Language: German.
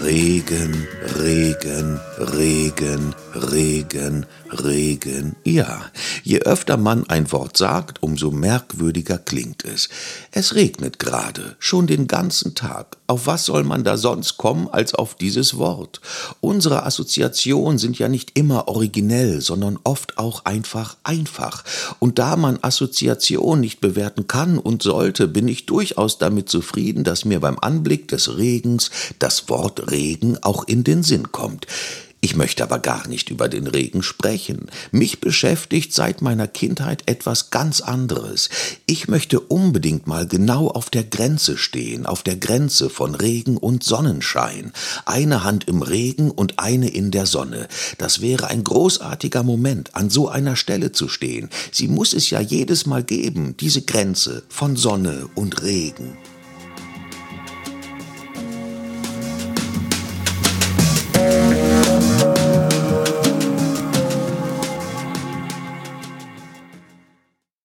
Regen, Regen, Regen, Regen, Regen. Ja, je öfter man ein Wort sagt, umso merkwürdiger klingt es. Es regnet gerade, schon den ganzen Tag. Auf was soll man da sonst kommen als auf dieses Wort? Unsere Assoziationen sind ja nicht immer originell, sondern oft auch einfach einfach. Und da man Assoziation nicht bewerten kann und sollte, bin ich durchaus damit zufrieden, dass mir beim Anblick des Regens das Wort Regen auch in den Sinn kommt. Ich möchte aber gar nicht über den Regen sprechen. Mich beschäftigt seit meiner Kindheit etwas ganz anderes. Ich möchte unbedingt mal genau auf der Grenze stehen, auf der Grenze von Regen und Sonnenschein. Eine Hand im Regen und eine in der Sonne. Das wäre ein großartiger Moment, an so einer Stelle zu stehen. Sie muss es ja jedes Mal geben, diese Grenze von Sonne und Regen.